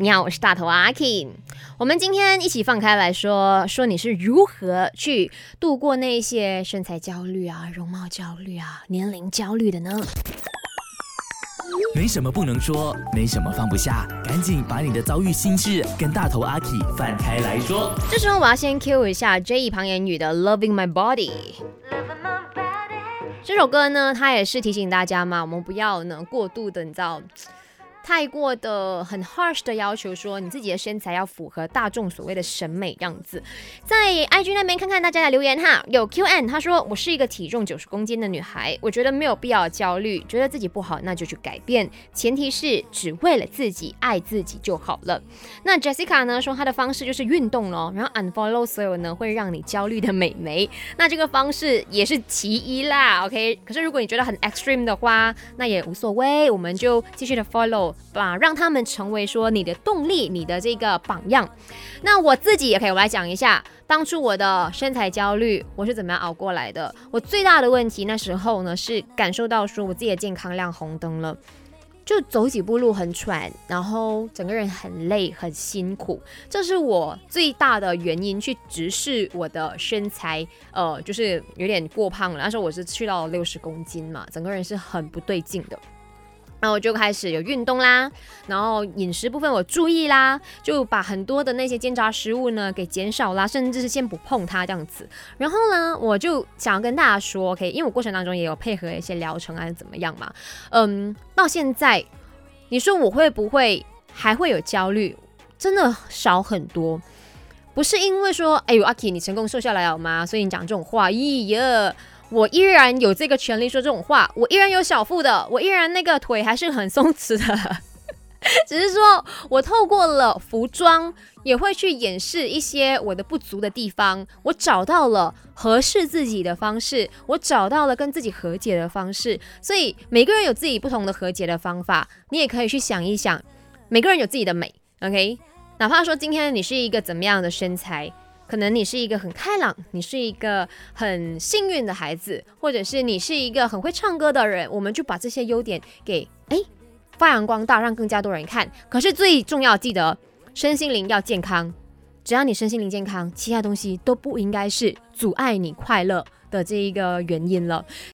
你好，我是大头阿 K。我们今天一起放开来说说，你是如何去度过那些身材焦虑啊、容貌焦虑啊、年龄焦虑的呢？没什么不能说，没什么放不下，赶紧把你的遭遇心事跟大头阿 K 放开来说。这时候我要先 Q 一下 J 旁言语的《Loving My Body》这首歌呢，它也是提醒大家嘛，我们不要呢过度的，你知道。太过的很 harsh 的要求，说你自己的身材要符合大众所谓的审美样子。在 IG 那边看看大家的留言哈，有 QN 他说我是一个体重九十公斤的女孩，我觉得没有必要焦虑，觉得自己不好那就去改变，前提是只为了自己爱自己就好了。那 Jessica 呢说她的方式就是运动咯，然后 unfollow 所有呢会让你焦虑的美眉，那这个方式也是其一啦。OK，可是如果你觉得很 extreme 的话，那也无所谓，我们就继续的 follow。吧，让他们成为说你的动力，你的这个榜样。那我自己也可以，我来讲一下，当初我的身材焦虑，我是怎么样熬过来的。我最大的问题那时候呢，是感受到说我自己的健康亮红灯了，就走几步路很喘，然后整个人很累很辛苦，这是我最大的原因去直视我的身材，呃，就是有点过胖了。那时候我是去到六十公斤嘛，整个人是很不对劲的。然后我就开始有运动啦，然后饮食部分我注意啦，就把很多的那些煎炸食物呢给减少啦，甚至是先不碰它这样子。然后呢，我就想要跟大家说，OK，因为我过程当中也有配合一些疗程啊，怎么样嘛？嗯，到现在你说我会不会还会有焦虑？真的少很多，不是因为说，哎呦阿 K 你成功瘦下来了吗？所以你讲这种话，咦呀。我依然有这个权利说这种话，我依然有小腹的，我依然那个腿还是很松弛的，只是说我透过了服装也会去掩饰一些我的不足的地方，我找到了合适自己的方式，我找到了跟自己和解的方式，所以每个人有自己不同的和解的方法，你也可以去想一想，每个人有自己的美，OK，哪怕说今天你是一个怎么样的身材。可能你是一个很开朗，你是一个很幸运的孩子，或者是你是一个很会唱歌的人，我们就把这些优点给哎发扬光大，让更加多人看。可是最重要，记得身心灵要健康。只要你身心灵健康，其他东西都不应该是阻碍你快乐的这一个原因了。